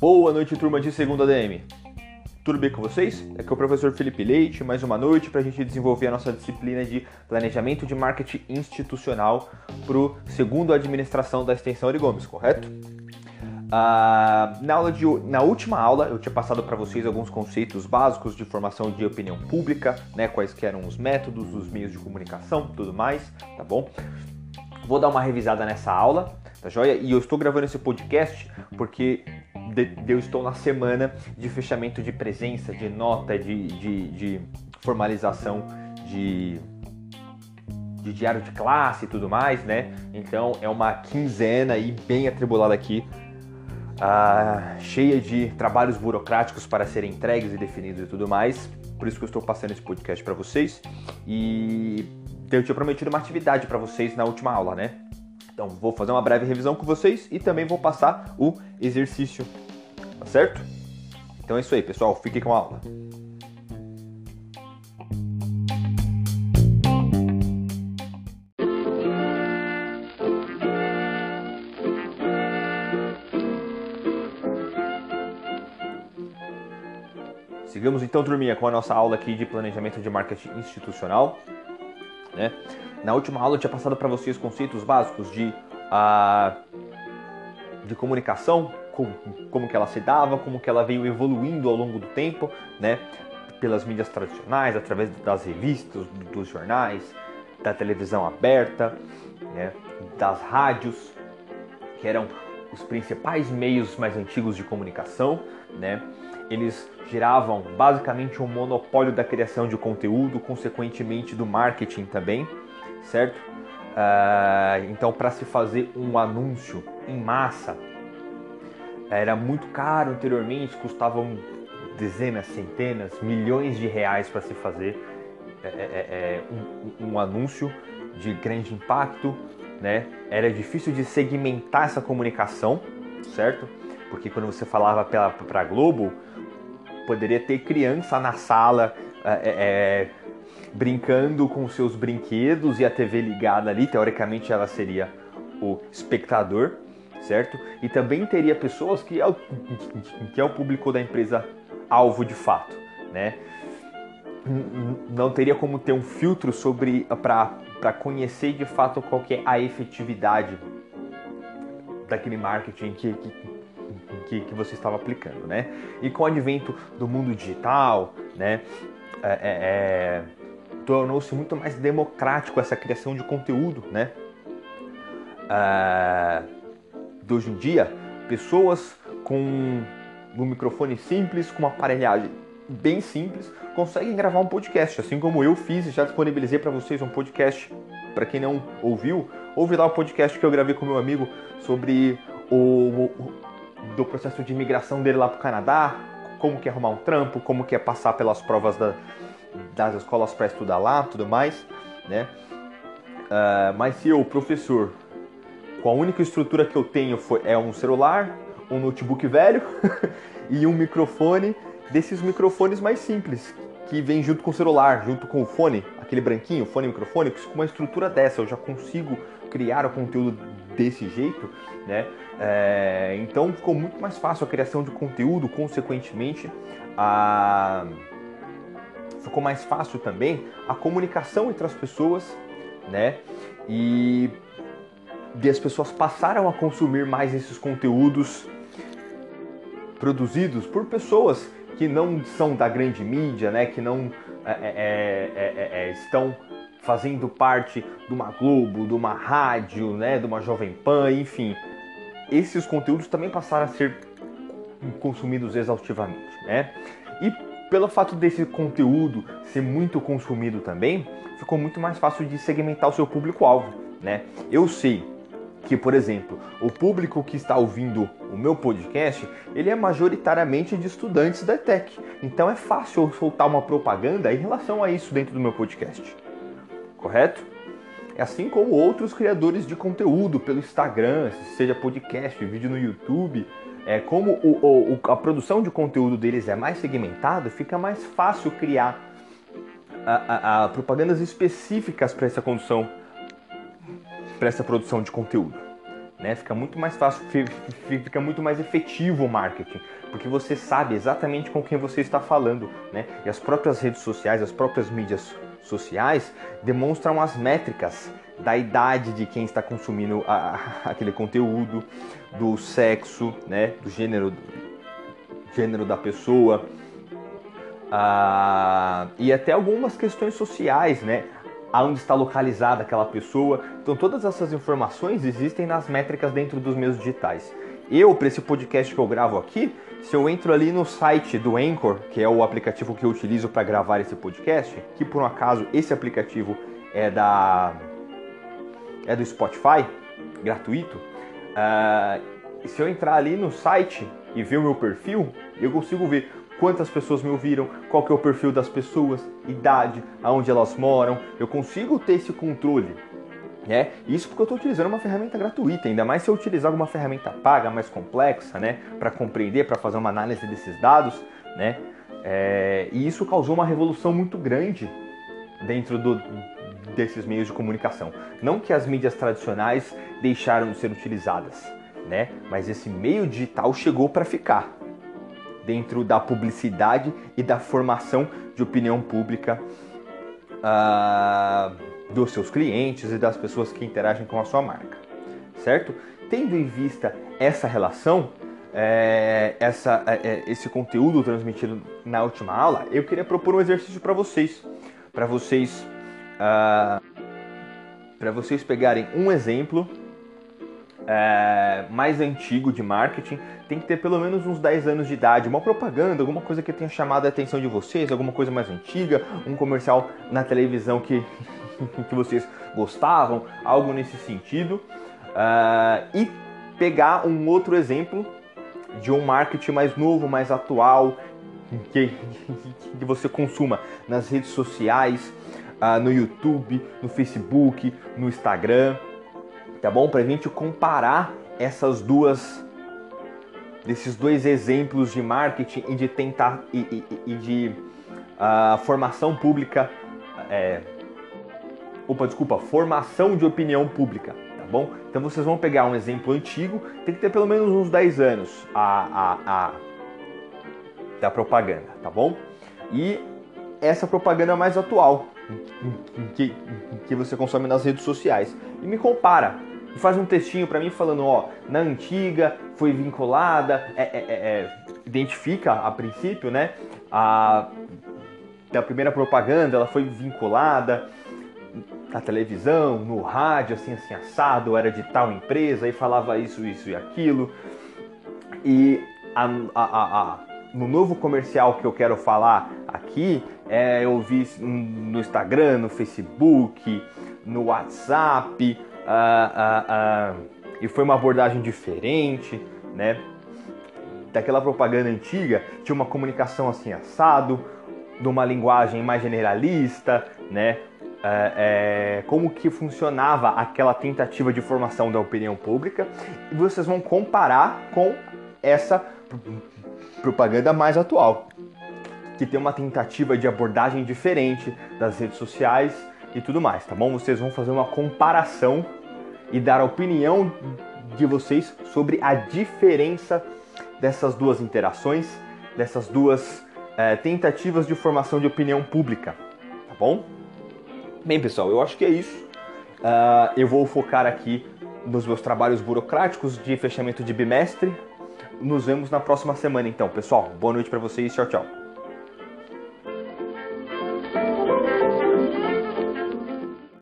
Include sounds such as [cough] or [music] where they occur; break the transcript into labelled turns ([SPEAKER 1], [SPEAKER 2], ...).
[SPEAKER 1] Boa noite, turma de segunda DM. Tudo bem com vocês? Aqui é o professor Felipe Leite, mais uma noite para a gente desenvolver a nossa disciplina de Planejamento de Marketing Institucional para o segundo Administração da Extensão Origomes, correto? Ah, na, aula de, na última aula eu tinha passado para vocês alguns conceitos básicos de formação de opinião pública, né, quais eram os métodos, os meios de comunicação, tudo mais, tá bom? Vou dar uma revisada nessa aula, tá joia? E eu estou gravando esse podcast porque eu estou na semana de fechamento de presença, de nota, de, de, de formalização de, de diário de classe e tudo mais, né? Então é uma quinzena aí bem atribulada aqui, ah, cheia de trabalhos burocráticos para serem entregues e definidos e tudo mais. Por isso que eu estou passando esse podcast para vocês. E eu tinha prometido uma atividade para vocês na última aula, né? Então vou fazer uma breve revisão com vocês e também vou passar o exercício Tá certo? Então é isso aí, pessoal. Fique com a aula. Sigamos então, turminha, com a nossa aula aqui de planejamento de marketing institucional. Né? Na última aula eu tinha passado para vocês conceitos básicos de, uh, de comunicação, como, como que ela se dava, como que ela veio evoluindo ao longo do tempo, né? Pelas mídias tradicionais, através das revistas, dos jornais, da televisão aberta, né? das rádios, que eram os principais meios mais antigos de comunicação, né? Eles giravam basicamente um monopólio da criação de conteúdo, consequentemente do marketing também, certo? Uh, então, para se fazer um anúncio em massa, era muito caro anteriormente, custavam dezenas, centenas, milhões de reais para se fazer é, é, é, é um, um, anúncio de grande impacto, né? Era difícil de segmentar essa comunicação, certo? Porque quando você falava para a Globo, poderia ter criança na sala é, é, brincando com seus brinquedos e a TV ligada ali, teoricamente ela seria o espectador, certo? E também teria pessoas que é o, que é o público da empresa alvo de fato, né? Não teria como ter um filtro sobre para conhecer de fato qual que é a efetividade daquele marketing que, que, que, você estava aplicando, né? E com o advento do mundo digital, né? É, é, é, tornou-se muito mais democrático essa criação de conteúdo, né? É, de hoje em dia, pessoas com um microfone simples, com uma aparelhagem bem simples, conseguem gravar um podcast, assim como eu fiz e já disponibilizei para vocês um podcast. Para quem não ouviu, ouve lá o podcast que eu gravei com meu amigo sobre o do processo de imigração dele lá para o Canadá, como que é arrumar um trampo, como que é passar pelas provas da, das escolas para estudar lá, tudo mais, né? Uh, mas se eu, professor, com a única estrutura que eu tenho foi, é um celular, um notebook velho [laughs] e um microfone desses microfones mais simples, que vem junto com o celular, junto com o fone, aquele branquinho, fone microfone, com uma estrutura dessa eu já consigo criar o conteúdo desse jeito, né? É, então ficou muito mais fácil a criação de conteúdo, consequentemente a ficou mais fácil também a comunicação entre as pessoas, né? E e as pessoas passaram a consumir mais esses conteúdos produzidos por pessoas que não são da grande mídia, né, que não é é, é, é, é, estão fazendo parte de uma Globo, de uma rádio, né, de uma Jovem Pan, enfim. Esses conteúdos também passaram a ser consumidos exaustivamente, né? E pelo fato desse conteúdo ser muito consumido também, ficou muito mais fácil de segmentar o seu público-alvo, né? Eu sei que, por exemplo, o público que está ouvindo o meu podcast, ele é majoritariamente de estudantes da ETEC. Então é fácil eu soltar uma propaganda em relação a isso dentro do meu podcast. Correto? É assim como outros criadores de conteúdo pelo Instagram, seja podcast, vídeo no YouTube, é, como o, o, a produção de conteúdo deles é mais segmentada, fica mais fácil criar a, a, a propagandas específicas para essa condução para essa produção de conteúdo. Né? Fica muito mais fácil, fica muito mais efetivo o marketing, porque você sabe exatamente com quem você está falando, né? E as próprias redes sociais, as próprias mídias sociais demonstram as métricas da idade de quem está consumindo a, [laughs] aquele conteúdo, do sexo, né? Do gênero, gênero da pessoa, ah, e até algumas questões sociais, né? Aonde está localizada aquela pessoa. Então todas essas informações existem nas métricas dentro dos meus digitais. Eu, para esse podcast que eu gravo aqui, se eu entro ali no site do Anchor, que é o aplicativo que eu utilizo para gravar esse podcast, que por um acaso esse aplicativo é da é do Spotify, gratuito. Uh, se eu entrar ali no site e ver o meu perfil, eu consigo ver quantas pessoas me ouviram, qual que é o perfil das pessoas, idade, aonde elas moram. Eu consigo ter esse controle. Né? Isso porque eu estou utilizando uma ferramenta gratuita, ainda mais se eu utilizar alguma ferramenta paga, mais complexa, né? para compreender, para fazer uma análise desses dados. Né? É... e isso causou uma revolução muito grande dentro do, desses meios de comunicação. Não que as mídias tradicionais deixaram de ser utilizadas, né? mas esse meio digital chegou para ficar dentro da publicidade e da formação de opinião pública uh, dos seus clientes e das pessoas que interagem com a sua marca, certo? Tendo em vista essa relação, é, essa, é, esse conteúdo transmitido na última aula, eu queria propor um exercício para vocês, para vocês, uh, para vocês pegarem um exemplo é, mais antigo de marketing tem que ter pelo menos uns 10 anos de idade, uma propaganda, alguma coisa que tenha chamado a atenção de vocês, alguma coisa mais antiga, um comercial na televisão que, [laughs] que vocês gostavam, algo nesse sentido. Uh, e pegar um outro exemplo de um marketing mais novo, mais atual, que, [laughs] que você consuma nas redes sociais, uh, no YouTube, no Facebook, no Instagram tá bom? Para a gente comparar essas duas, desses dois exemplos de marketing e de tentar e, e, e de uh, formação pública, é, opa, desculpa, formação de opinião pública, tá bom? Então vocês vão pegar um exemplo antigo, tem que ter pelo menos uns 10 anos a, a, a da propaganda, tá bom? E essa propaganda mais atual que, que você consome nas redes sociais e me compara e faz um textinho para mim falando, ó, na antiga foi vinculada, é, é, é, é, identifica a princípio, né, a da primeira propaganda, ela foi vinculada na televisão, no rádio, assim, assim, assado, era de tal empresa, e falava isso, isso e aquilo. E a, a, a, no novo comercial que eu quero falar aqui, é, eu vi no Instagram, no Facebook, no WhatsApp, uh, uh, e foi uma abordagem diferente, né? Daquela propaganda antiga tinha uma comunicação assim assado, de uma linguagem mais generalista, né? É, é, como que funcionava aquela tentativa de formação da opinião pública e vocês vão comparar com essa propaganda mais atual, que tem uma tentativa de abordagem diferente das redes sociais e tudo mais, tá bom? Vocês vão fazer uma comparação e dar a opinião de vocês sobre a diferença dessas duas interações, dessas duas é, tentativas de formação de opinião pública, tá bom? Bem, pessoal, eu acho que é isso. Uh, eu vou focar aqui nos meus trabalhos burocráticos de fechamento de bimestre. Nos vemos na próxima semana, então, pessoal. Boa noite para vocês. Tchau, tchau.